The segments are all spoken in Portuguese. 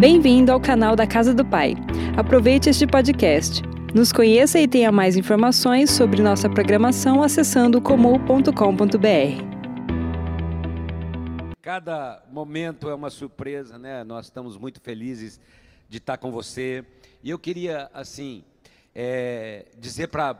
Bem-vindo ao canal da Casa do Pai. Aproveite este podcast. Nos conheça e tenha mais informações sobre nossa programação acessando comum.com.br. Cada momento é uma surpresa, né? Nós estamos muito felizes de estar com você. E eu queria, assim, é, dizer para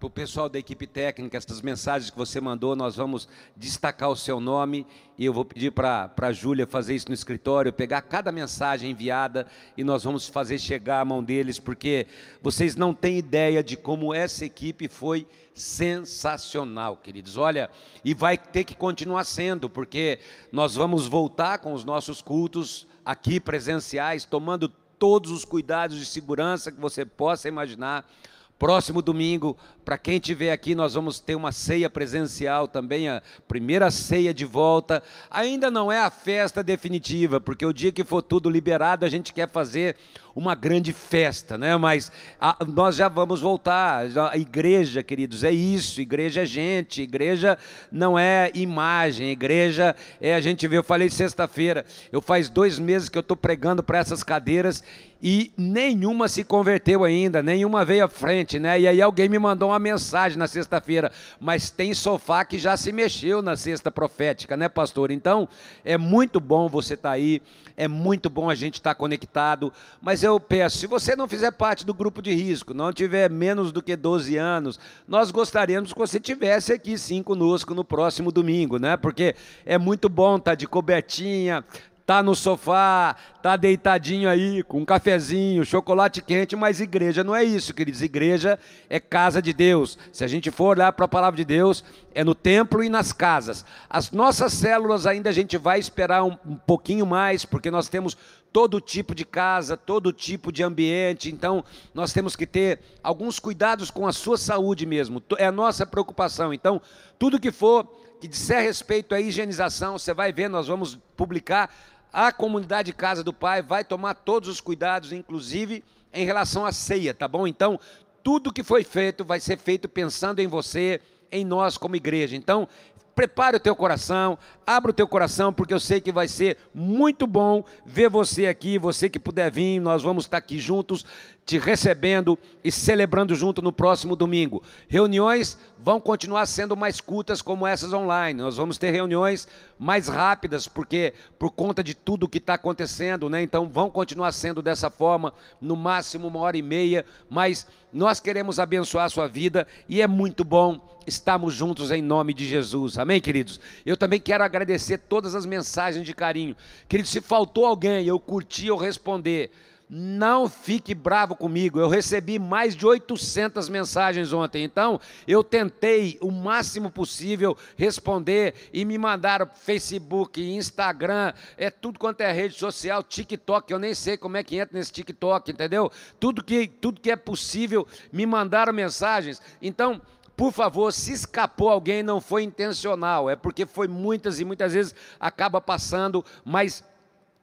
para o pessoal da equipe técnica, essas mensagens que você mandou, nós vamos destacar o seu nome e eu vou pedir para a Júlia fazer isso no escritório, pegar cada mensagem enviada e nós vamos fazer chegar à mão deles, porque vocês não têm ideia de como essa equipe foi sensacional, queridos. Olha, e vai ter que continuar sendo, porque nós vamos voltar com os nossos cultos aqui presenciais, tomando todos os cuidados de segurança que você possa imaginar. Próximo domingo, para quem estiver aqui, nós vamos ter uma ceia presencial também, a primeira ceia de volta. Ainda não é a festa definitiva, porque o dia que for tudo liberado, a gente quer fazer uma grande festa, né? Mas a, nós já vamos voltar. A igreja, queridos, é isso. Igreja é gente. Igreja não é imagem. Igreja é a gente vê. Eu falei sexta-feira. Eu faz dois meses que eu estou pregando para essas cadeiras e nenhuma se converteu ainda, nenhuma veio à frente, né? E aí alguém me mandou uma mensagem na sexta-feira, mas tem sofá que já se mexeu na sexta profética, né, pastor? Então, é muito bom você estar tá aí, é muito bom a gente estar tá conectado, mas eu peço, se você não fizer parte do grupo de risco, não tiver menos do que 12 anos, nós gostaríamos que você tivesse aqui sim conosco no próximo domingo, né? Porque é muito bom estar tá de cobertinha, tá no sofá, tá deitadinho aí com um cafezinho, chocolate quente, mas igreja não é isso, queridos. Igreja é casa de Deus. Se a gente for olhar para a palavra de Deus, é no templo e nas casas. As nossas células ainda a gente vai esperar um, um pouquinho mais, porque nós temos todo tipo de casa, todo tipo de ambiente, então nós temos que ter alguns cuidados com a sua saúde mesmo. É a nossa preocupação. Então, tudo que for que disser respeito à higienização, você vai ver, nós vamos publicar a comunidade Casa do Pai vai tomar todos os cuidados, inclusive em relação à ceia, tá bom? Então, tudo que foi feito vai ser feito pensando em você, em nós como igreja. Então, prepare o teu coração, abra o teu coração, porque eu sei que vai ser muito bom ver você aqui, você que puder vir, nós vamos estar aqui juntos, te recebendo e celebrando junto no próximo domingo. Reuniões vão continuar sendo mais curtas como essas online. Nós vamos ter reuniões mais rápidas, porque por conta de tudo que está acontecendo, né? Então vão continuar sendo dessa forma, no máximo uma hora e meia, mas nós queremos abençoar a sua vida e é muito bom estarmos juntos em nome de Jesus. Amém, queridos? Eu também quero agradecer todas as mensagens de carinho. Queridos, se faltou alguém, eu curti eu responder não fique bravo comigo. Eu recebi mais de 800 mensagens ontem. Então, eu tentei o máximo possível responder e me mandaram Facebook, Instagram, é tudo quanto é rede social, TikTok. Eu nem sei como é que entra nesse TikTok, entendeu? Tudo que, tudo que é possível me mandaram mensagens. Então, por favor, se escapou alguém, não foi intencional, é porque foi muitas e muitas vezes acaba passando, mas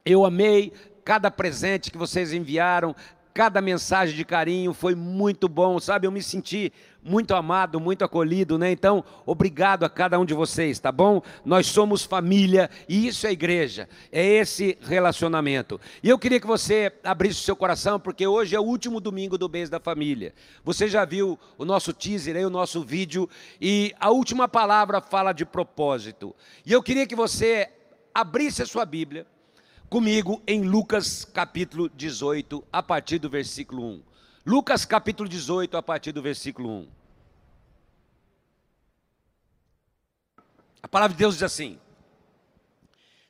eu amei, cada presente que vocês enviaram, cada mensagem de carinho foi muito bom, sabe? Eu me senti muito amado, muito acolhido, né? Então, obrigado a cada um de vocês, tá bom? Nós somos família e isso é igreja, é esse relacionamento. E eu queria que você abrisse o seu coração, porque hoje é o último domingo do mês da família. Você já viu o nosso teaser aí, o nosso vídeo, e a última palavra fala de propósito. E eu queria que você abrisse a sua Bíblia comigo em Lucas capítulo 18, a partir do versículo 1. Lucas capítulo 18, a partir do versículo 1. A palavra de Deus diz assim: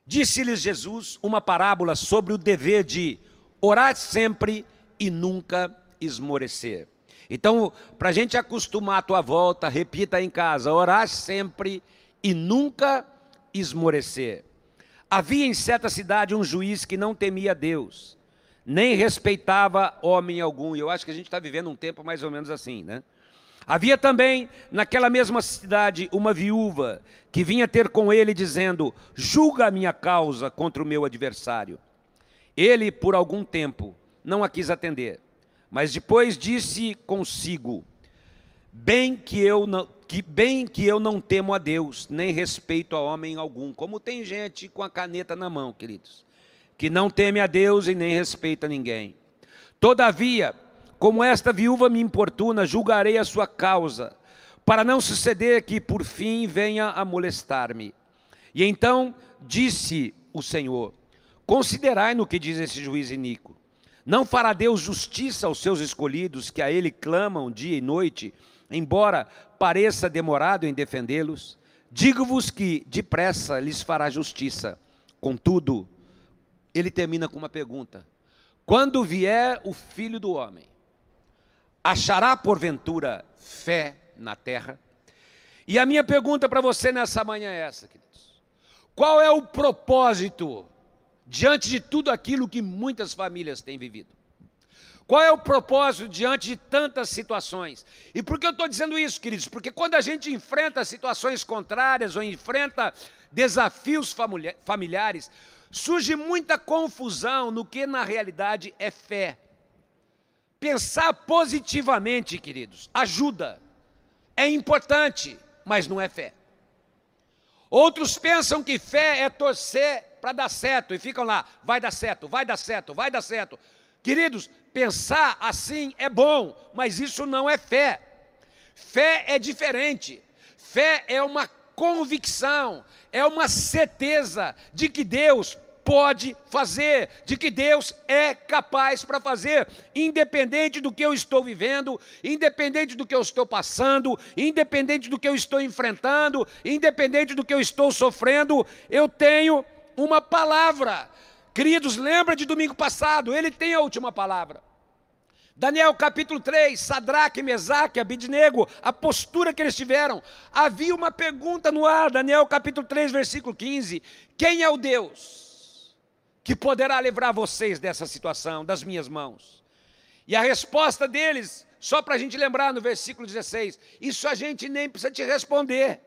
Disse-lhes Jesus uma parábola sobre o dever de orar sempre e nunca esmorecer. Então, para a gente acostumar a tua volta, repita em casa: orar sempre e nunca esmorecer. Havia em certa cidade um juiz que não temia Deus, nem respeitava homem algum. E eu acho que a gente está vivendo um tempo mais ou menos assim, né? Havia também naquela mesma cidade uma viúva que vinha ter com ele dizendo: Julga a minha causa contra o meu adversário. Ele, por algum tempo, não a quis atender, mas depois disse consigo: Bem que eu não, que bem que eu não temo a Deus, nem respeito a homem algum, como tem gente com a caneta na mão, queridos, que não teme a Deus e nem respeita ninguém. Todavia, como esta viúva me importuna, julgarei a sua causa, para não suceder que por fim venha a molestar-me. E então disse o Senhor: Considerai no que diz esse juiz iníquo. Não fará Deus justiça aos seus escolhidos, que a ele clamam dia e noite, embora pareça demorado em defendê-los? Digo-vos que depressa lhes fará justiça. Contudo, ele termina com uma pergunta: Quando vier o filho do homem, achará porventura fé na terra? E a minha pergunta para você nessa manhã é essa, queridos: Qual é o propósito diante de tudo aquilo que muitas famílias têm vivido? Qual é o propósito diante de tantas situações? E por que eu estou dizendo isso, queridos? Porque quando a gente enfrenta situações contrárias ou enfrenta desafios familiares, surge muita confusão no que na realidade é fé. Pensar positivamente, queridos, ajuda, é importante, mas não é fé. Outros pensam que fé é torcer para dar certo e ficam lá, vai dar certo, vai dar certo, vai dar certo. Queridos, pensar assim é bom, mas isso não é fé. Fé é diferente. Fé é uma convicção, é uma certeza de que Deus pode fazer, de que Deus é capaz para fazer, independente do que eu estou vivendo, independente do que eu estou passando, independente do que eu estou enfrentando, independente do que eu estou sofrendo, eu tenho uma palavra. Queridos, lembra de domingo passado, ele tem a última palavra. Daniel capítulo 3, Sadraque, Mesaque, Abidnego, a postura que eles tiveram. Havia uma pergunta no ar, Daniel capítulo 3, versículo 15: Quem é o Deus que poderá livrar vocês dessa situação, das minhas mãos? E a resposta deles, só para a gente lembrar no versículo 16: Isso a gente nem precisa te responder.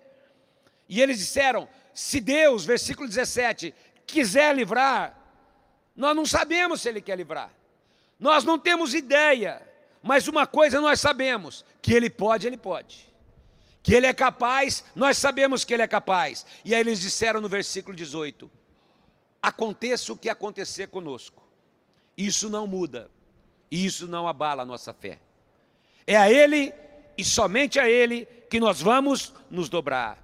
E eles disseram: Se Deus, versículo 17, quiser livrar, nós não sabemos se Ele quer livrar. Nós não temos ideia, mas uma coisa nós sabemos: que Ele pode, Ele pode. Que Ele é capaz, nós sabemos que Ele é capaz. E aí eles disseram no versículo 18: Aconteça o que acontecer conosco, isso não muda, e isso não abala a nossa fé. É a Ele e somente a Ele que nós vamos nos dobrar.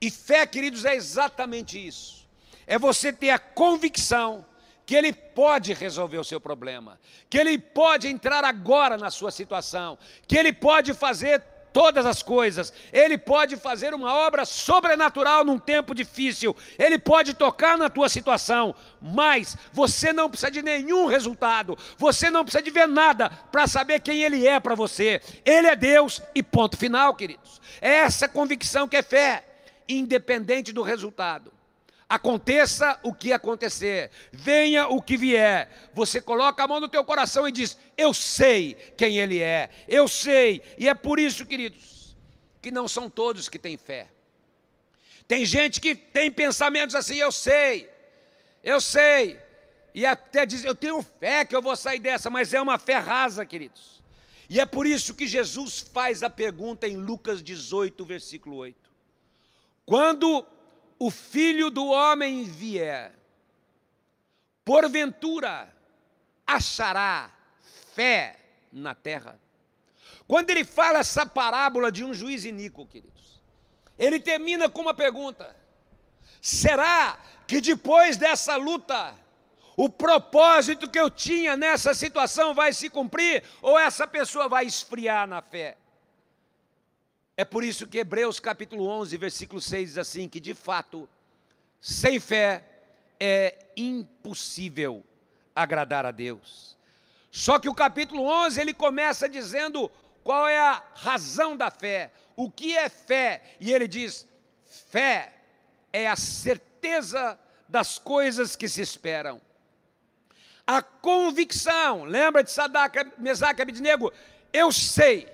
E fé, queridos, é exatamente isso. É você ter a convicção que Ele pode resolver o seu problema, que Ele pode entrar agora na sua situação, que Ele pode fazer todas as coisas, Ele pode fazer uma obra sobrenatural num tempo difícil, Ele pode tocar na tua situação, mas você não precisa de nenhum resultado, você não precisa de ver nada para saber quem Ele é para você. Ele é Deus e ponto final, queridos. É essa convicção que é fé, independente do resultado. Aconteça o que acontecer, venha o que vier, você coloca a mão no teu coração e diz: Eu sei quem Ele é, eu sei, e é por isso, queridos, que não são todos que têm fé. Tem gente que tem pensamentos assim: Eu sei, eu sei, e até diz: Eu tenho fé que eu vou sair dessa, mas é uma fé rasa, queridos. E é por isso que Jesus faz a pergunta em Lucas 18, versículo 8. Quando o filho do homem vier, porventura achará fé na terra. Quando ele fala essa parábola de um juiz iníquo, queridos, ele termina com uma pergunta: será que depois dessa luta, o propósito que eu tinha nessa situação vai se cumprir ou essa pessoa vai esfriar na fé? É por isso que Hebreus capítulo 11, versículo 6 diz assim: que de fato, sem fé é impossível agradar a Deus. Só que o capítulo 11 ele começa dizendo qual é a razão da fé, o que é fé, e ele diz: fé é a certeza das coisas que se esperam. A convicção, lembra de Sadaca, Mesaque Abidnego? Eu sei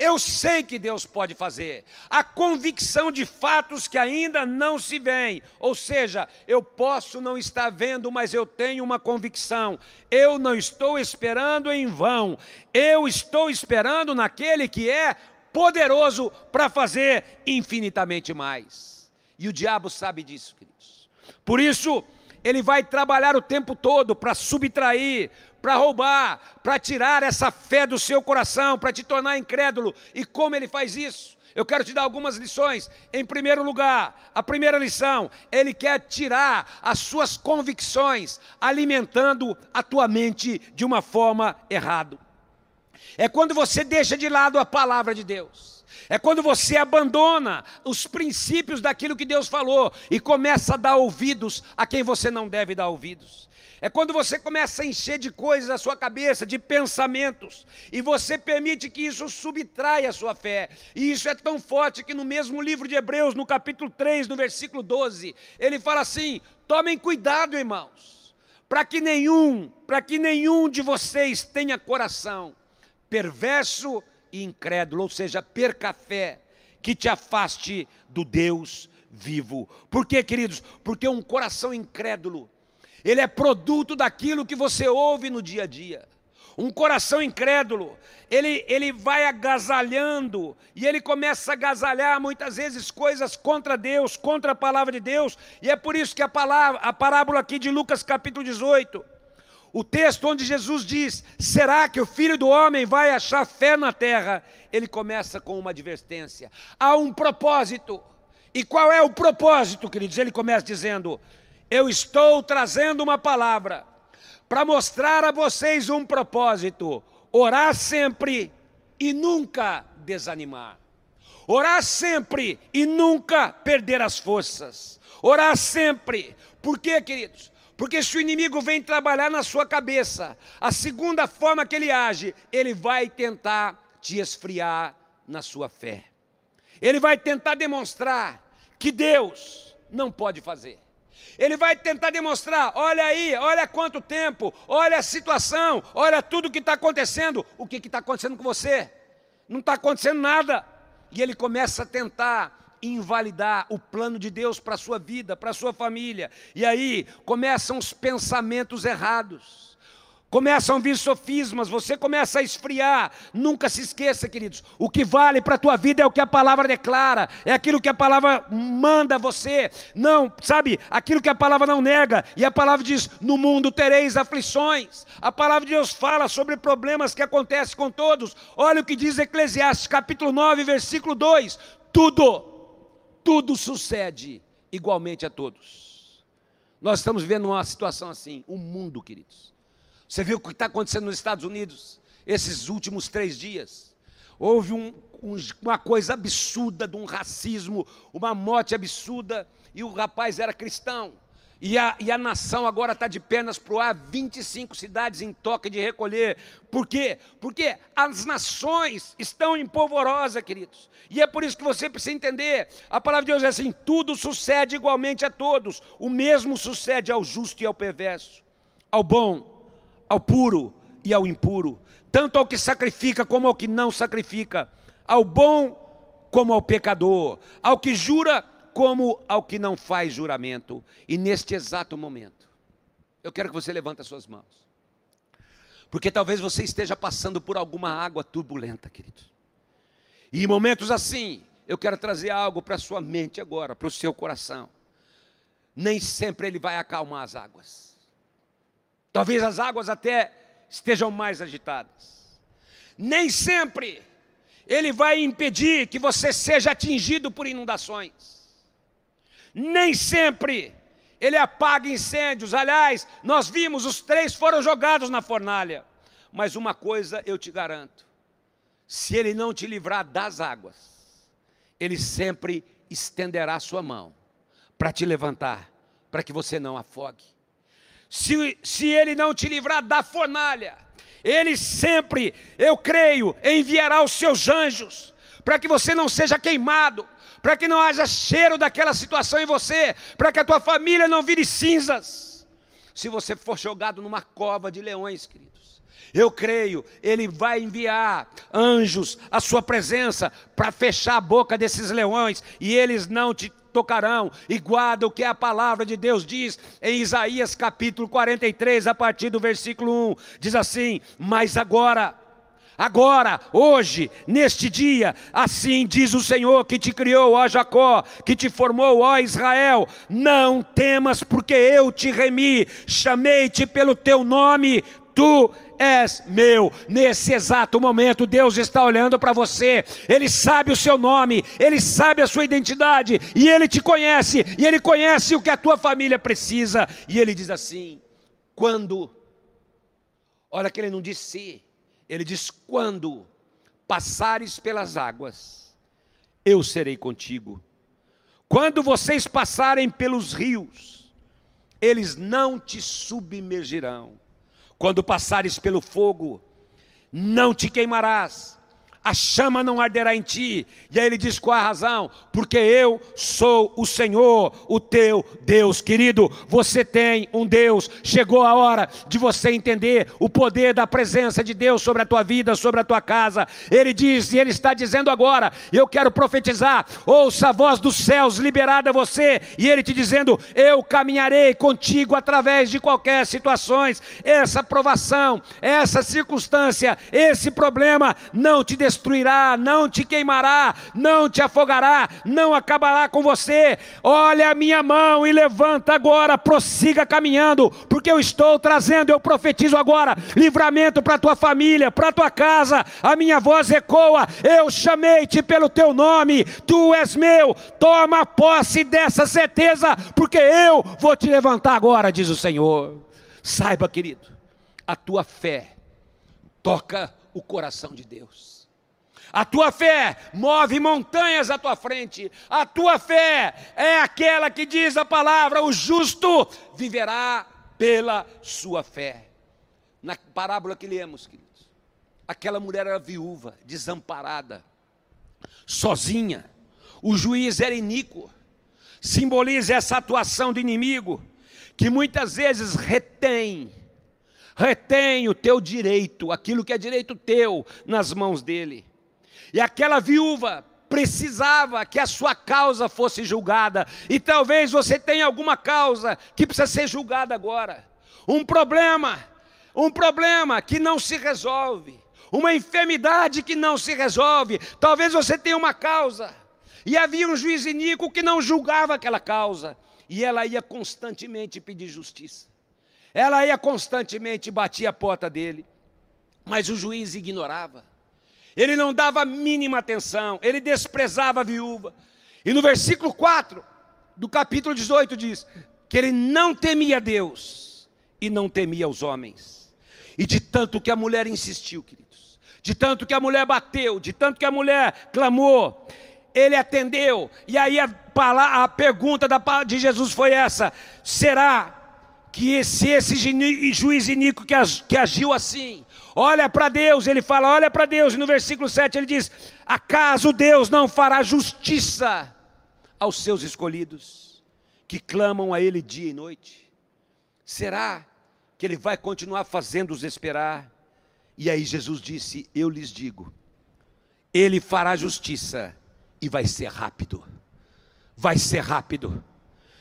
eu sei que Deus pode fazer. A convicção de fatos que ainda não se veem. Ou seja, eu posso não estar vendo, mas eu tenho uma convicção. Eu não estou esperando em vão. Eu estou esperando naquele que é poderoso para fazer infinitamente mais. E o diabo sabe disso, queridos. Por isso, ele vai trabalhar o tempo todo para subtrair, para roubar, para tirar essa fé do seu coração, para te tornar incrédulo. E como ele faz isso? Eu quero te dar algumas lições. Em primeiro lugar, a primeira lição, ele quer tirar as suas convicções, alimentando a tua mente de uma forma errada. É quando você deixa de lado a palavra de Deus. É quando você abandona os princípios daquilo que Deus falou e começa a dar ouvidos a quem você não deve dar ouvidos. É quando você começa a encher de coisas a sua cabeça, de pensamentos, e você permite que isso subtraia a sua fé. E isso é tão forte que no mesmo livro de Hebreus, no capítulo 3, no versículo 12, ele fala assim: tomem cuidado, irmãos, para que nenhum, para que nenhum de vocês tenha coração perverso e incrédulo, ou seja, perca a fé, que te afaste do Deus vivo. Por quê, queridos? Porque um coração incrédulo ele é produto daquilo que você ouve no dia a dia. Um coração incrédulo, ele, ele vai agasalhando e ele começa a agasalhar muitas vezes coisas contra Deus, contra a palavra de Deus, e é por isso que a, palavra, a parábola aqui de Lucas capítulo 18, o texto onde Jesus diz: Será que o filho do homem vai achar fé na terra? Ele começa com uma advertência. Há um propósito. E qual é o propósito, queridos? Ele começa dizendo: eu estou trazendo uma palavra para mostrar a vocês um propósito: orar sempre e nunca desanimar. Orar sempre e nunca perder as forças. Orar sempre. Por quê, queridos? Porque se o inimigo vem trabalhar na sua cabeça, a segunda forma que ele age, ele vai tentar te esfriar na sua fé. Ele vai tentar demonstrar que Deus não pode fazer. Ele vai tentar demonstrar: olha aí, olha quanto tempo, olha a situação, olha tudo que está acontecendo. O que está acontecendo com você? Não está acontecendo nada. E ele começa a tentar invalidar o plano de Deus para a sua vida, para a sua família. E aí começam os pensamentos errados. Começam a vir sofismas, você começa a esfriar. Nunca se esqueça, queridos, o que vale para a tua vida é o que a palavra declara, é aquilo que a palavra manda você. Não, sabe, aquilo que a palavra não nega. E a palavra diz: "No mundo tereis aflições". A palavra de Deus fala sobre problemas que acontecem com todos. Olha o que diz Eclesiastes, capítulo 9, versículo 2: Tudo tudo sucede igualmente a todos. Nós estamos vivendo uma situação assim, o um mundo, queridos você viu o que está acontecendo nos Estados Unidos esses últimos três dias? Houve um, um, uma coisa absurda de um racismo, uma morte absurda, e o rapaz era cristão. E a, e a nação agora está de pernas para o ar, 25 cidades em toque de recolher. Por quê? Porque as nações estão em polvorosa, queridos. E é por isso que você precisa entender. A palavra de Deus é assim: tudo sucede igualmente a todos. O mesmo sucede ao justo e ao perverso, ao bom ao puro e ao impuro, tanto ao que sacrifica como ao que não sacrifica, ao bom como ao pecador, ao que jura como ao que não faz juramento. E neste exato momento, eu quero que você levante as suas mãos. Porque talvez você esteja passando por alguma água turbulenta, querido. E em momentos assim, eu quero trazer algo para a sua mente agora, para o seu coração. Nem sempre ele vai acalmar as águas. Talvez as águas até estejam mais agitadas. Nem sempre ele vai impedir que você seja atingido por inundações. Nem sempre ele apaga incêndios. Aliás, nós vimos, os três foram jogados na fornalha. Mas uma coisa eu te garanto: se ele não te livrar das águas, ele sempre estenderá sua mão para te levantar, para que você não afogue se, se ele não te livrar da fornalha, ele sempre, eu creio, enviará os seus anjos, para que você não seja queimado, para que não haja cheiro daquela situação em você, para que a tua família não vire cinzas. Se você for jogado numa cova de leões, queridos, eu creio, Ele vai enviar anjos à sua presença para fechar a boca desses leões e eles não te tocarão, e guarda o que a palavra de Deus diz em Isaías capítulo 43, a partir do versículo 1. Diz assim: Mas agora, Agora, hoje, neste dia, assim diz o Senhor que te criou, ó Jacó, que te formou, ó Israel: não temas, porque eu te remi, chamei-te pelo teu nome, tu és meu. Nesse exato momento, Deus está olhando para você, Ele sabe o seu nome, Ele sabe a sua identidade, e Ele te conhece, e Ele conhece o que a tua família precisa, e Ele diz assim: quando, olha que Ele não disse se, ele diz: quando passares pelas águas, eu serei contigo. Quando vocês passarem pelos rios, eles não te submergirão. Quando passares pelo fogo, não te queimarás a chama não arderá em ti. E aí ele diz qual a razão? Porque eu sou o Senhor, o teu Deus. Querido, você tem um Deus. Chegou a hora de você entender o poder da presença de Deus sobre a tua vida, sobre a tua casa. Ele diz, e ele está dizendo agora: Eu quero profetizar. Ouça a voz dos céus liberada a você. E ele te dizendo: Eu caminharei contigo através de qualquer situações. Essa provação, essa circunstância, esse problema não te destruirá, não te queimará, não te afogará, não acabará com você. Olha a minha mão e levanta agora, prossiga caminhando, porque eu estou trazendo, eu profetizo agora, livramento para tua família, para tua casa. A minha voz ecoa: Eu chamei-te pelo teu nome, tu és meu. Toma posse dessa certeza, porque eu vou te levantar agora, diz o Senhor. Saiba, querido, a tua fé toca o coração de Deus. A tua fé move montanhas à tua frente. A tua fé é aquela que diz a palavra: o justo viverá pela sua fé. Na parábola que lemos, queridos, aquela mulher era viúva, desamparada, sozinha. O juiz era iníquo. Simboliza essa atuação do inimigo que muitas vezes retém, retém o teu direito, aquilo que é direito teu, nas mãos dele. E aquela viúva precisava que a sua causa fosse julgada. E talvez você tenha alguma causa que precisa ser julgada agora. Um problema, um problema que não se resolve. Uma enfermidade que não se resolve. Talvez você tenha uma causa. E havia um juiz iníquo que não julgava aquela causa. E ela ia constantemente pedir justiça. Ela ia constantemente bater a porta dele. Mas o juiz ignorava ele não dava mínima atenção, ele desprezava a viúva. E no versículo 4 do capítulo 18 diz que ele não temia Deus e não temia os homens. E de tanto que a mulher insistiu, queridos, de tanto que a mulher bateu, de tanto que a mulher clamou, ele atendeu. E aí a, a pergunta de Jesus foi essa: será que esse, esse juiz iníquo que, que agiu assim, olha para Deus, ele fala, olha para Deus, e no versículo 7 ele diz: Acaso Deus não fará justiça aos seus escolhidos, que clamam a Ele dia e noite? Será que Ele vai continuar fazendo-os esperar? E aí Jesus disse: Eu lhes digo, Ele fará justiça e vai ser rápido, vai ser rápido,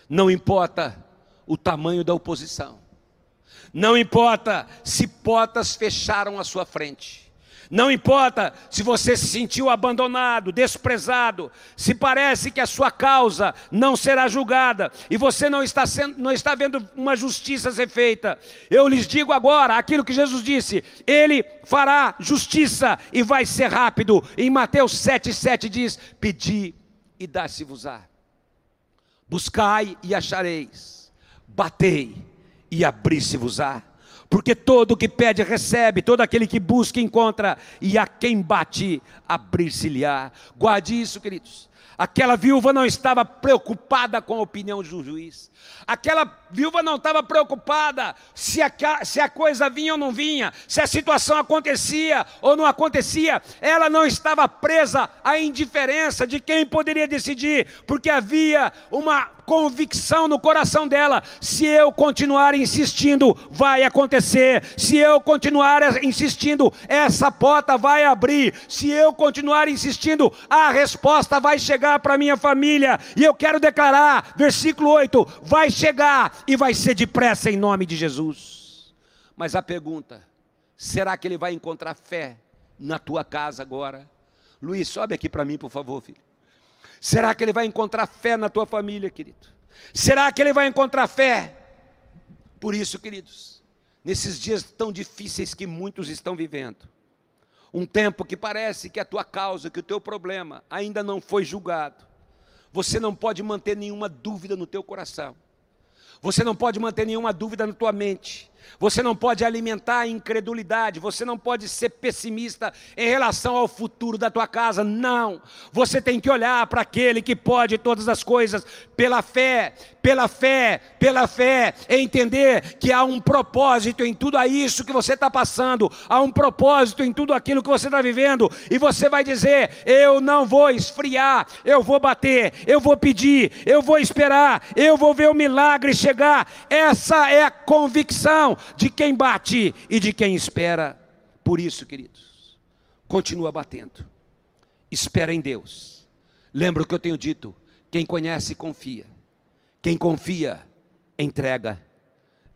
não importa o tamanho da oposição. Não importa se portas fecharam à sua frente. Não importa se você se sentiu abandonado, desprezado, se parece que a sua causa não será julgada e você não está, sendo, não está vendo uma justiça ser feita. Eu lhes digo agora aquilo que Jesus disse: Ele fará justiça e vai ser rápido. Em Mateus 7,7 diz: Pedi e dá-se-vos-á, buscai e achareis batei e abri-se-vos-á. Porque todo o que pede recebe, todo aquele que busca encontra, e a quem bate, abrir-se-lhe-á. Guarde isso, queridos. Aquela viúva não estava preocupada com a opinião do juiz. Aquela viúva não estava preocupada se a, se a coisa vinha ou não vinha, se a situação acontecia ou não acontecia. Ela não estava presa à indiferença de quem poderia decidir, porque havia uma convicção no coração dela: se eu continuar insistindo, vai acontecer. Se eu continuar insistindo, essa porta vai abrir. Se eu continuar insistindo, a resposta vai chegar para minha família. E eu quero declarar, versículo 8: vai chegar e vai ser depressa em nome de Jesus. Mas a pergunta: será que ele vai encontrar fé na tua casa agora? Luiz, sobe aqui para mim, por favor, filho. Será que ele vai encontrar fé na tua família, querido? Será que ele vai encontrar fé? Por isso, queridos, nesses dias tão difíceis que muitos estão vivendo, um tempo que parece que a tua causa, que o teu problema ainda não foi julgado, você não pode manter nenhuma dúvida no teu coração. Você não pode manter nenhuma dúvida na tua mente. Você não pode alimentar a incredulidade, você não pode ser pessimista em relação ao futuro da tua casa. Não. Você tem que olhar para aquele que pode todas as coisas pela fé, pela fé, pela fé, entender que há um propósito em tudo isso que você está passando, há um propósito em tudo aquilo que você está vivendo, e você vai dizer: Eu não vou esfriar, eu vou bater, eu vou pedir, eu vou esperar, eu vou ver o milagre chegar. Essa é a convicção de quem bate e de quem espera. Por isso, queridos, continua batendo, espera em Deus. Lembra o que eu tenho dito: quem conhece, confia. Quem confia, entrega.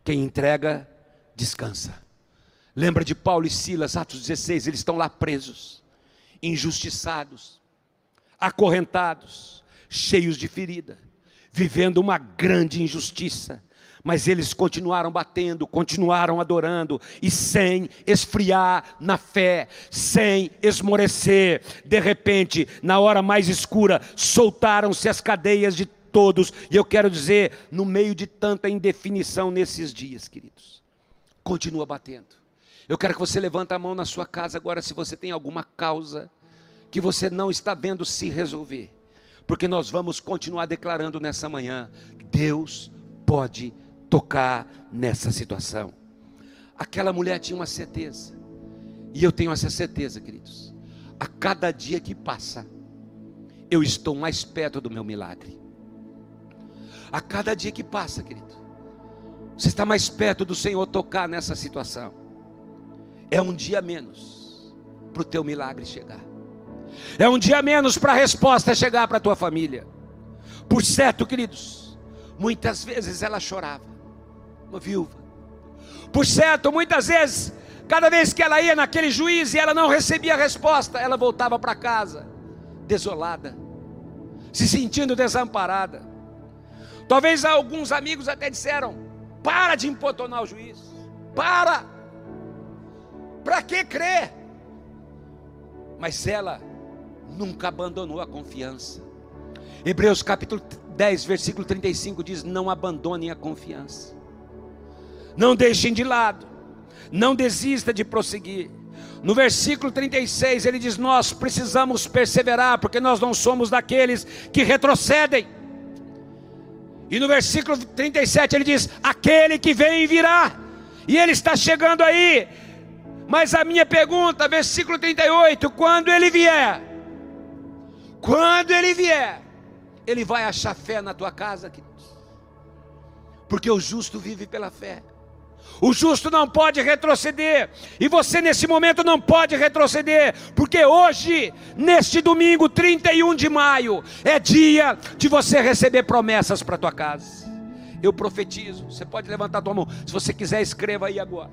Quem entrega, descansa. Lembra de Paulo e Silas, Atos 16, eles estão lá presos, injustiçados, acorrentados, cheios de ferida, vivendo uma grande injustiça mas eles continuaram batendo, continuaram adorando, e sem esfriar na fé, sem esmorecer. De repente, na hora mais escura, soltaram-se as cadeias de todos, e eu quero dizer, no meio de tanta indefinição nesses dias, queridos, continua batendo. Eu quero que você levante a mão na sua casa agora, se você tem alguma causa que você não está vendo se resolver, porque nós vamos continuar declarando nessa manhã: Deus pode tocar nessa situação. Aquela mulher tinha uma certeza, e eu tenho essa certeza, queridos. A cada dia que passa, eu estou mais perto do meu milagre. A cada dia que passa, querido, você está mais perto do Senhor tocar nessa situação. É um dia menos para o teu milagre chegar. É um dia menos para a resposta chegar para a tua família. Por certo, queridos, muitas vezes ela chorava uma viúva. Por certo, muitas vezes, cada vez que ela ia naquele juiz e ela não recebia resposta, ela voltava para casa, desolada, se sentindo desamparada. Talvez alguns amigos até disseram: para de empotonar o juiz, para, para que crer? Mas ela nunca abandonou a confiança. Hebreus capítulo 10, versículo 35 diz: Não abandonem a confiança não deixem de lado, não desista de prosseguir. No versículo 36 ele diz: Nós precisamos perseverar, porque nós não somos daqueles que retrocedem. E no versículo 37 ele diz: Aquele que vem virá, e ele está chegando aí. Mas a minha pergunta, versículo 38, quando ele vier, quando ele vier, ele vai achar fé na tua casa, queridos, porque o justo vive pela fé. O justo não pode retroceder, e você nesse momento não pode retroceder, porque hoje, neste domingo 31 de maio, é dia de você receber promessas para tua casa. Eu profetizo, você pode levantar tua mão, se você quiser, escreva aí agora.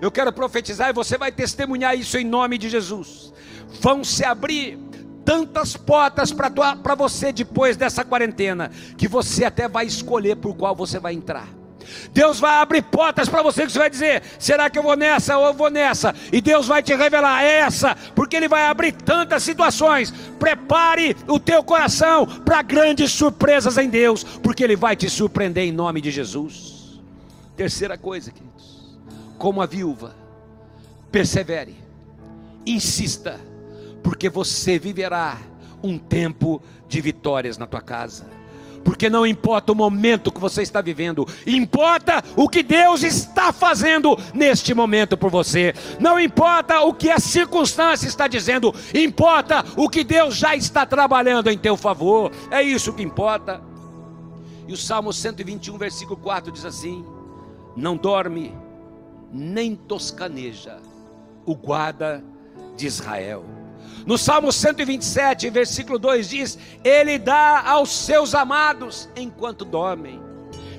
Eu quero profetizar e você vai testemunhar isso em nome de Jesus. Vão se abrir tantas portas para você depois dessa quarentena, que você até vai escolher por qual você vai entrar. Deus vai abrir portas para você que você vai dizer: será que eu vou nessa ou eu vou nessa? E Deus vai te revelar essa, porque Ele vai abrir tantas situações. Prepare o teu coração para grandes surpresas em Deus, porque Ele vai te surpreender em nome de Jesus. Terceira coisa, queridos, como a viúva, persevere, insista, porque você viverá um tempo de vitórias na tua casa porque não importa o momento que você está vivendo, importa o que Deus está fazendo neste momento por você. Não importa o que a circunstância está dizendo, importa o que Deus já está trabalhando em teu favor. É isso que importa. E o Salmo 121, versículo 4 diz assim: Não dorme, nem toscaneja o guarda de Israel. No Salmo 127, versículo 2 diz: Ele dá aos seus amados enquanto dormem,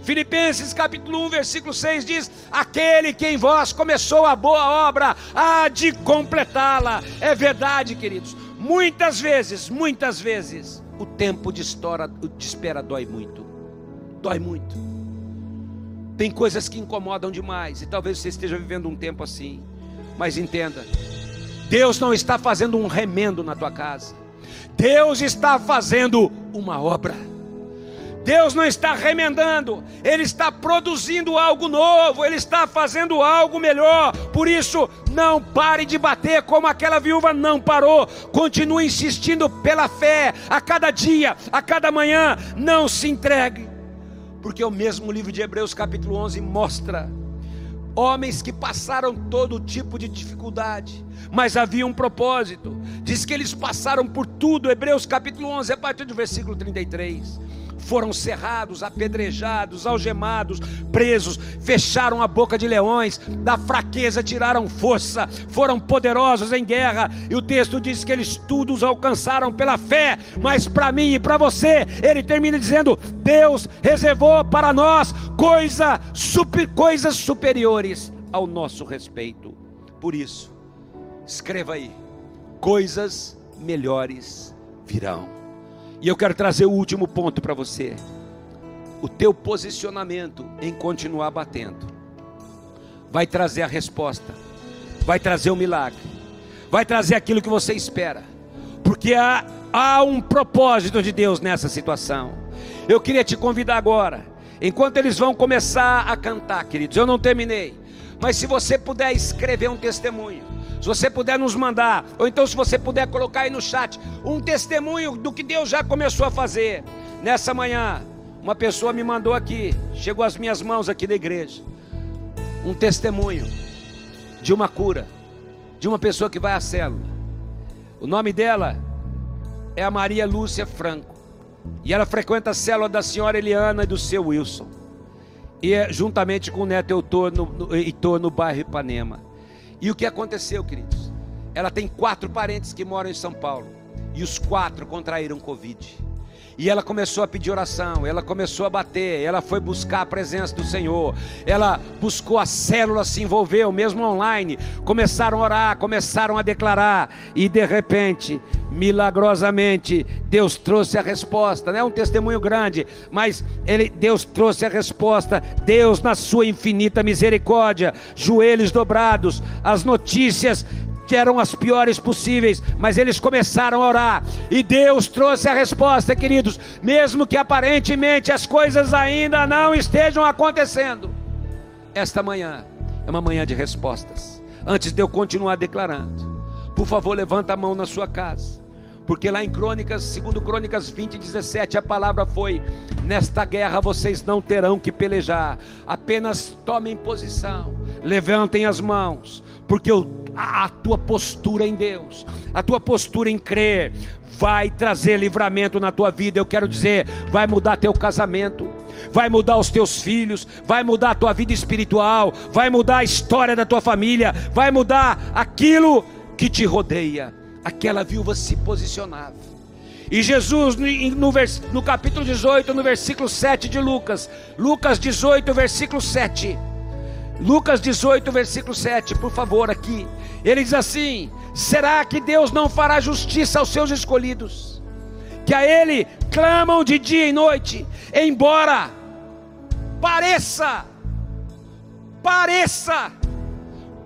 Filipenses capítulo 1, versículo 6 diz: Aquele que em vós começou a boa obra, há de completá-la. É verdade, queridos. Muitas vezes, muitas vezes, o tempo de, história, de espera dói muito. Dói muito. Tem coisas que incomodam demais, e talvez você esteja vivendo um tempo assim. Mas entenda, Deus não está fazendo um remendo na tua casa. Deus está fazendo uma obra. Deus não está remendando, Ele está produzindo algo novo, Ele está fazendo algo melhor. Por isso, não pare de bater como aquela viúva não parou. Continue insistindo pela fé, a cada dia, a cada manhã. Não se entregue, porque o mesmo livro de Hebreus, capítulo 11, mostra homens que passaram todo tipo de dificuldade, mas havia um propósito. Diz que eles passaram por tudo. Hebreus capítulo 11, a partir do versículo 33 foram cerrados, apedrejados, algemados, presos, fecharam a boca de leões, da fraqueza tiraram força, foram poderosos em guerra, e o texto diz que eles todos alcançaram pela fé, mas para mim e para você, ele termina dizendo: Deus reservou para nós coisa, super, coisas superiores ao nosso respeito. Por isso, escreva aí: coisas melhores virão. E eu quero trazer o último ponto para você. O teu posicionamento em continuar batendo vai trazer a resposta, vai trazer o milagre, vai trazer aquilo que você espera, porque há, há um propósito de Deus nessa situação. Eu queria te convidar agora, enquanto eles vão começar a cantar, queridos, eu não terminei, mas se você puder escrever um testemunho, se você puder nos mandar, ou então se você puder colocar aí no chat um testemunho do que Deus já começou a fazer. Nessa manhã, uma pessoa me mandou aqui, chegou às minhas mãos aqui da igreja, um testemunho de uma cura, de uma pessoa que vai à célula. O nome dela é a Maria Lúcia Franco. E ela frequenta a célula da senhora Eliana e do seu Wilson. E é juntamente com o neto Heitor no, no, no bairro Ipanema. E o que aconteceu, queridos? Ela tem quatro parentes que moram em São Paulo. E os quatro contraíram Covid. E ela começou a pedir oração, ela começou a bater, ela foi buscar a presença do Senhor, ela buscou a célula, se envolveu, mesmo online, começaram a orar, começaram a declarar, e de repente, milagrosamente, Deus trouxe a resposta, não é um testemunho grande, mas ele, Deus trouxe a resposta, Deus, na sua infinita misericórdia, joelhos dobrados, as notícias que eram as piores possíveis, mas eles começaram a orar e Deus trouxe a resposta, queridos, mesmo que aparentemente as coisas ainda não estejam acontecendo. Esta manhã é uma manhã de respostas. Antes de eu continuar declarando, por favor, levanta a mão na sua casa. Porque lá em Crônicas, segundo Crônicas 20, 17, a palavra foi: Nesta guerra vocês não terão que pelejar, apenas tomem posição, levantem as mãos, porque a, tua postura em Deus, a tua postura em crer, vai trazer livramento na tua vida. Eu quero dizer, vai mudar teu casamento, vai mudar os teus filhos, vai mudar a tua vida espiritual, vai mudar a história da tua família, vai mudar aquilo que te rodeia. Aquela viúva se posicionava. E Jesus, no, no capítulo 18, no versículo 7 de Lucas, Lucas 18, versículo 7 Lucas 18, versículo 7, por favor, aqui. Ele diz assim: Será que Deus não fará justiça aos seus escolhidos? Que a Ele clamam de dia e noite, embora pareça, pareça,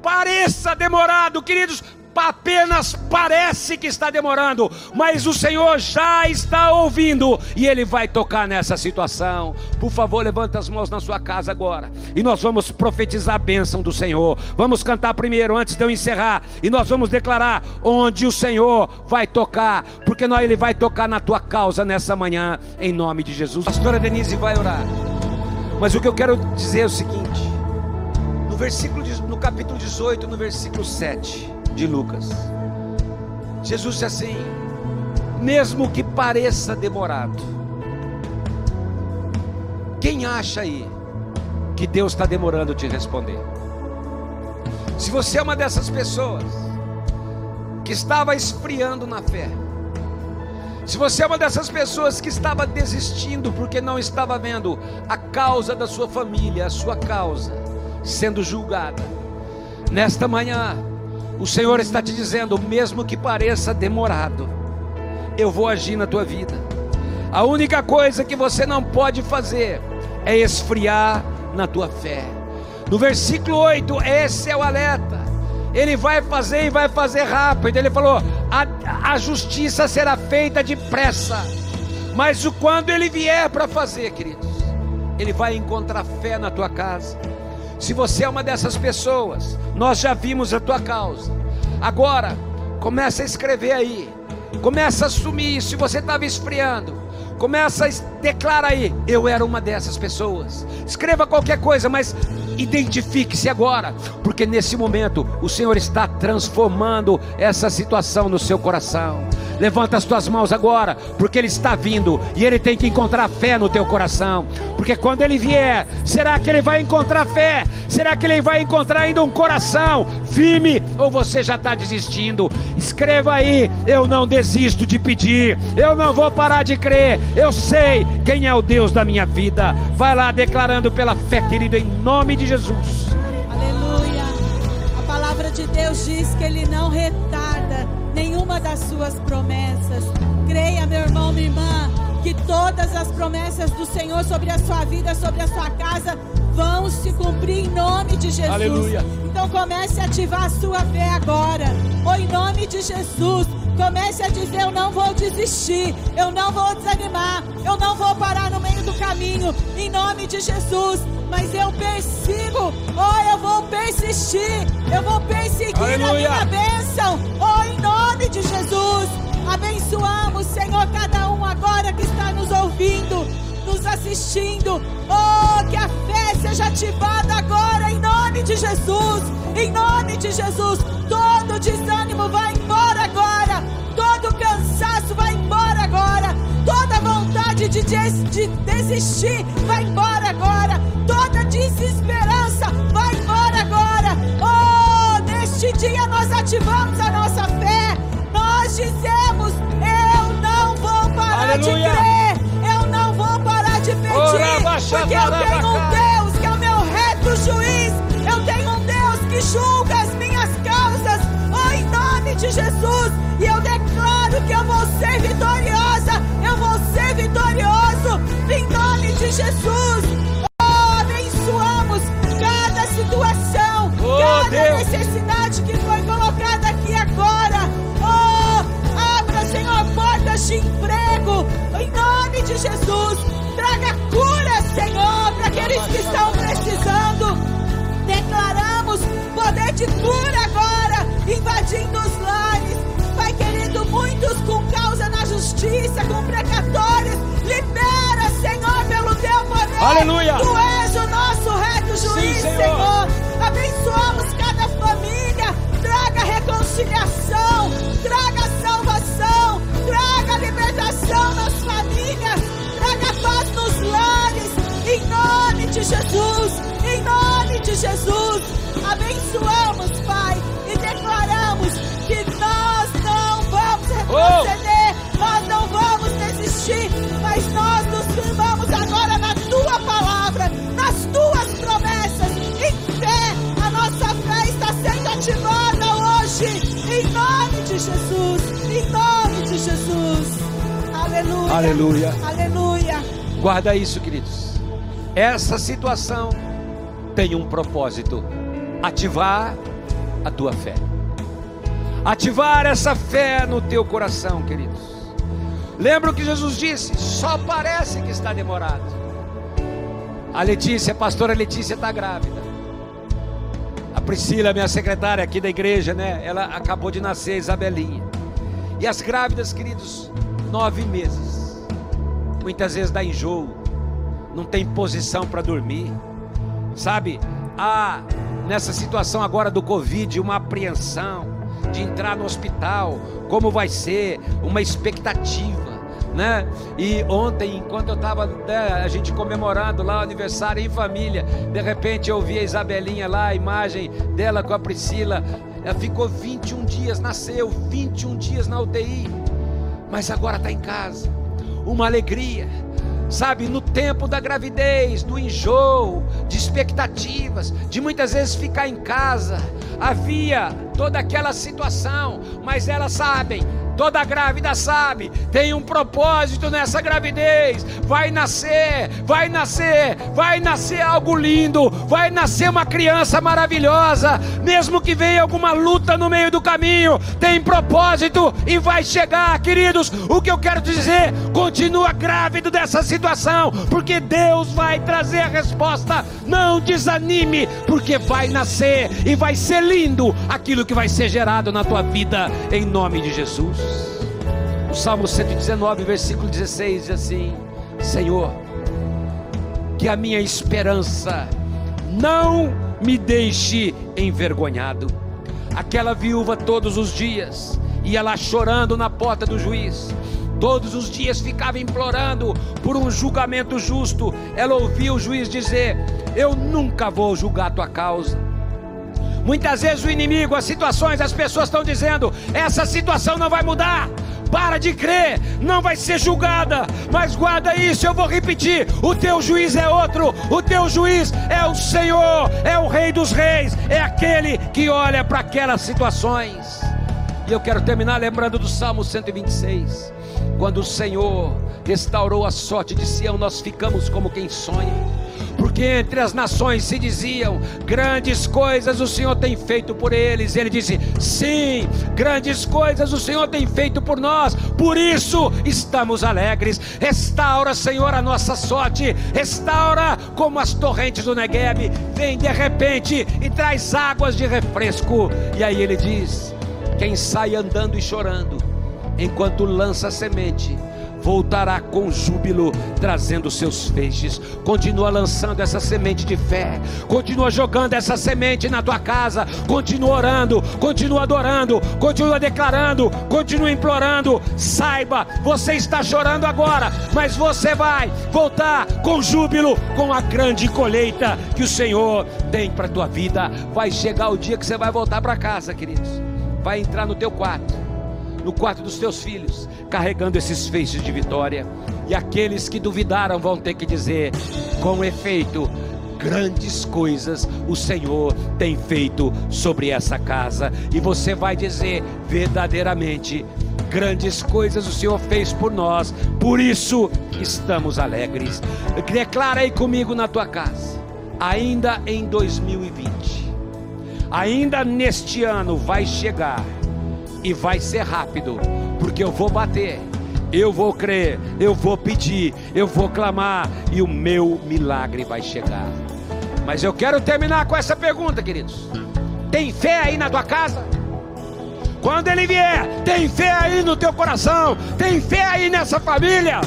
pareça demorado, queridos, apenas parece que está demorando, mas o Senhor já está ouvindo e Ele vai tocar nessa situação. Por favor, levanta as mãos na sua casa agora e nós vamos profetizar a bênção do Senhor. Vamos cantar primeiro, antes de eu encerrar, e nós vamos declarar onde o Senhor vai tocar, porque nós, Ele vai tocar na tua causa nessa manhã, em nome de Jesus. A pastora Denise vai orar, mas o que eu quero dizer é o seguinte: no versículo, no capítulo 18, no versículo 7 de Lucas. Jesus disse assim: mesmo que pareça demorado, quem acha aí que Deus está demorando te responder? Se você é uma dessas pessoas que estava esfriando na fé, Se você é uma dessas pessoas que estava desistindo porque não estava vendo a causa da sua família, a sua causa, sendo julgada, nesta manhã, o Senhor está te dizendo, mesmo que pareça demorado, eu vou agir na tua vida. A única coisa que você não pode fazer é esfriar na tua fé. No versículo 8, esse é o alerta. Ele vai fazer e vai fazer rápido. Ele falou: a, a justiça será feita depressa. Mas o quando ele vier para fazer, queridos, ele vai encontrar fé na tua casa. Se você é uma dessas pessoas, nós já vimos a tua causa. Agora, começa a escrever aí. Começa a assumir. Se você estava esfriando, começa a declarar aí. Eu era uma dessas pessoas. Escreva qualquer coisa, mas Identifique-se agora, porque nesse momento o Senhor está transformando essa situação no seu coração. Levanta as tuas mãos agora, porque Ele está vindo e Ele tem que encontrar fé no teu coração. Porque quando Ele vier, será que Ele vai encontrar fé? Será que Ele vai encontrar ainda um coração firme? Ou você já está desistindo? Escreva aí: Eu não desisto de pedir, eu não vou parar de crer. Eu sei quem é o Deus da minha vida. Vai lá declarando pela fé, querido, em nome de Jesus. Aleluia. A palavra de Deus diz que Ele não retarda nenhuma das suas promessas. Creia, meu irmão, minha irmã, que todas as promessas do Senhor sobre a sua vida, sobre a sua casa, vão se cumprir em nome de Jesus. Aleluia. Então comece a ativar a sua fé agora. Ou em nome de Jesus. Comece a dizer: Eu não vou desistir, eu não vou desanimar, eu não vou parar no meio do caminho, em nome de Jesus. Mas eu persigo, oh, eu vou persistir, eu vou perseguir Aleluia. a minha bênção, oh, em nome de Jesus. Abençoamos, Senhor, cada um agora que está nos ouvindo, nos assistindo. Oh, que a fé seja ativada agora, em nome de Jesus. Em nome de Jesus, todo desânimo vai embora cansaço vai embora agora, toda vontade de, des de desistir vai embora agora, toda desesperança vai embora agora. Oh, neste dia nós ativamos a nossa fé, nós dizemos: Eu não vou parar Aleluia. de crer, eu não vou parar de pedir, porque eu tenho um Deus que é o meu reto juiz, eu tenho um Deus que julga as minhas causas, oh, em nome de Jesus, e eu que eu vou ser vitoriosa, eu vou ser vitorioso, em nome de Jesus. Oh, abençoamos cada situação, oh, cada Deus. necessidade que foi colocada aqui agora. Oh, abra, Senhor, portas de emprego, em nome de Jesus. Traga cura, Senhor, para aqueles que estão precisando. Declaramos poder de cura agora, invadindo os lares. Pai querido, com causa na justiça, com precatórios. Libera, Senhor, pelo teu poder. Aleluia. Tu és o nosso reto juiz, Sim, Senhor. Senhor. Abençoamos cada família. Traga reconciliação, traga salvação, traga libertação nas famílias, traga paz nos lares. Em nome de Jesus. Em nome de Jesus, abençoamos, Aleluia. Aleluia. Guarda isso, queridos. Essa situação tem um propósito: ativar a tua fé. Ativar essa fé no teu coração, queridos. Lembra o que Jesus disse? Só parece que está demorado. A Letícia, a pastora Letícia está grávida. A Priscila, minha secretária aqui da igreja, né? Ela acabou de nascer, Isabelinha. E as grávidas, queridos, nove meses. Muitas vezes dá enjoo, não tem posição para dormir Sabe, há nessa situação agora do Covid uma apreensão de entrar no hospital, como vai ser, uma expectativa. Né? E ontem, enquanto eu estava né, a gente comemorando lá o aniversário em família, de repente eu vi a Isabelinha lá, a imagem dela com a Priscila. Ela ficou 21 dias, nasceu 21 dias na UTI. mas agora está em casa. Uma alegria, sabe, no tempo da gravidez, do enjoo, de expectativas, de muitas vezes ficar em casa, havia toda aquela situação, mas elas sabem, Toda grávida sabe, tem um propósito nessa gravidez. Vai nascer, vai nascer, vai nascer algo lindo, vai nascer uma criança maravilhosa, mesmo que venha alguma luta no meio do caminho, tem propósito e vai chegar, queridos. O que eu quero dizer, continua grávido dessa situação, porque Deus vai trazer a resposta. Não desanime, porque vai nascer e vai ser lindo aquilo que vai ser gerado na tua vida em nome de Jesus. O Salmo 119, versículo 16 diz assim: Senhor, que a minha esperança não me deixe envergonhado. Aquela viúva todos os dias ia lá chorando na porta do juiz. Todos os dias ficava implorando por um julgamento justo. Ela ouvia o juiz dizer: Eu nunca vou julgar tua causa. Muitas vezes o inimigo, as situações, as pessoas estão dizendo: essa situação não vai mudar, para de crer, não vai ser julgada. Mas guarda isso, eu vou repetir: o teu juiz é outro, o teu juiz é o Senhor, é o Rei dos Reis, é aquele que olha para aquelas situações. E eu quero terminar lembrando do Salmo 126, quando o Senhor restaurou a sorte de Sião, nós ficamos como quem sonha porque entre as nações se diziam: grandes coisas o Senhor tem feito por eles. Ele disse: sim, grandes coisas o Senhor tem feito por nós, por isso estamos alegres. Restaura, Senhor, a nossa sorte, restaura como as torrentes do Negueb, vem de repente e traz águas de refresco. E aí ele diz: quem sai andando e chorando, enquanto lança semente, voltará com júbilo, trazendo seus feixes. Continua lançando essa semente de fé, continua jogando essa semente na tua casa, continua orando, continua adorando, continua declarando, continua implorando. Saiba, você está chorando agora, mas você vai voltar com júbilo, com a grande colheita que o Senhor tem para a tua vida. Vai chegar o dia que você vai voltar para casa, queridos. Vai entrar no teu quarto no quarto dos teus filhos, carregando esses feixes de vitória. E aqueles que duvidaram vão ter que dizer: com efeito, grandes coisas o Senhor tem feito sobre essa casa. E você vai dizer verdadeiramente: grandes coisas o Senhor fez por nós, por isso estamos alegres. Declara aí comigo na tua casa, ainda em 2020, ainda neste ano vai chegar e vai ser rápido, porque eu vou bater, eu vou crer, eu vou pedir, eu vou clamar e o meu milagre vai chegar. Mas eu quero terminar com essa pergunta, queridos: tem fé aí na tua casa? Quando ele vier, tem fé aí no teu coração, tem fé aí nessa família.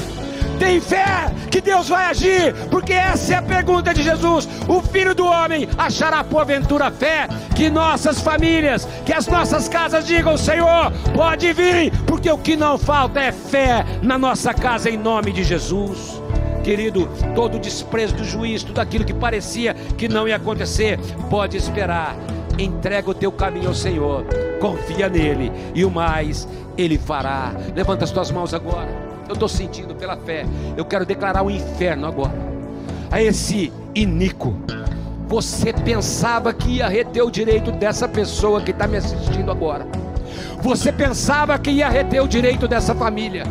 Tem fé que Deus vai agir, porque essa é a pergunta de Jesus. O filho do homem achará porventura fé que nossas famílias, que as nossas casas digam: Senhor, pode vir, porque o que não falta é fé na nossa casa, em nome de Jesus. Querido, todo o desprezo do juiz, tudo aquilo que parecia que não ia acontecer, pode esperar. Entrega o teu caminho ao Senhor, confia nele e o mais ele fará. Levanta as tuas mãos agora. Eu estou sentindo pela fé. Eu quero declarar o inferno agora. A esse iníquo. Você pensava que ia reter o direito dessa pessoa que está me assistindo agora. Você pensava que ia reter o direito dessa família.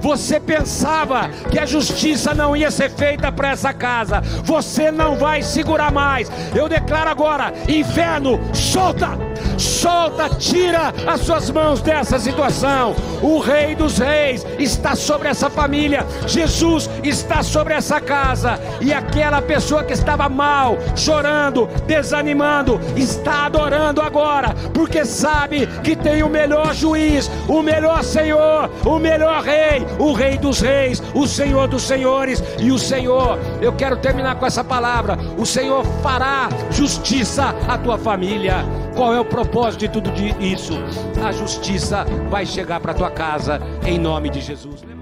Você pensava que a justiça não ia ser feita para essa casa. Você não vai segurar mais. Eu declaro agora: inferno, solta! Solta, tira as suas mãos dessa situação. O Rei dos Reis está sobre essa família, Jesus está sobre essa casa, e aquela pessoa que estava mal, chorando, desanimando, está adorando agora, porque sabe que tem o melhor juiz, o melhor Senhor, o melhor Rei, o Rei dos Reis, o Senhor dos Senhores, e o Senhor, eu quero terminar com essa palavra: o Senhor fará justiça à tua família. Qual é o propósito de tudo isso? A justiça vai chegar para tua casa em nome de Jesus.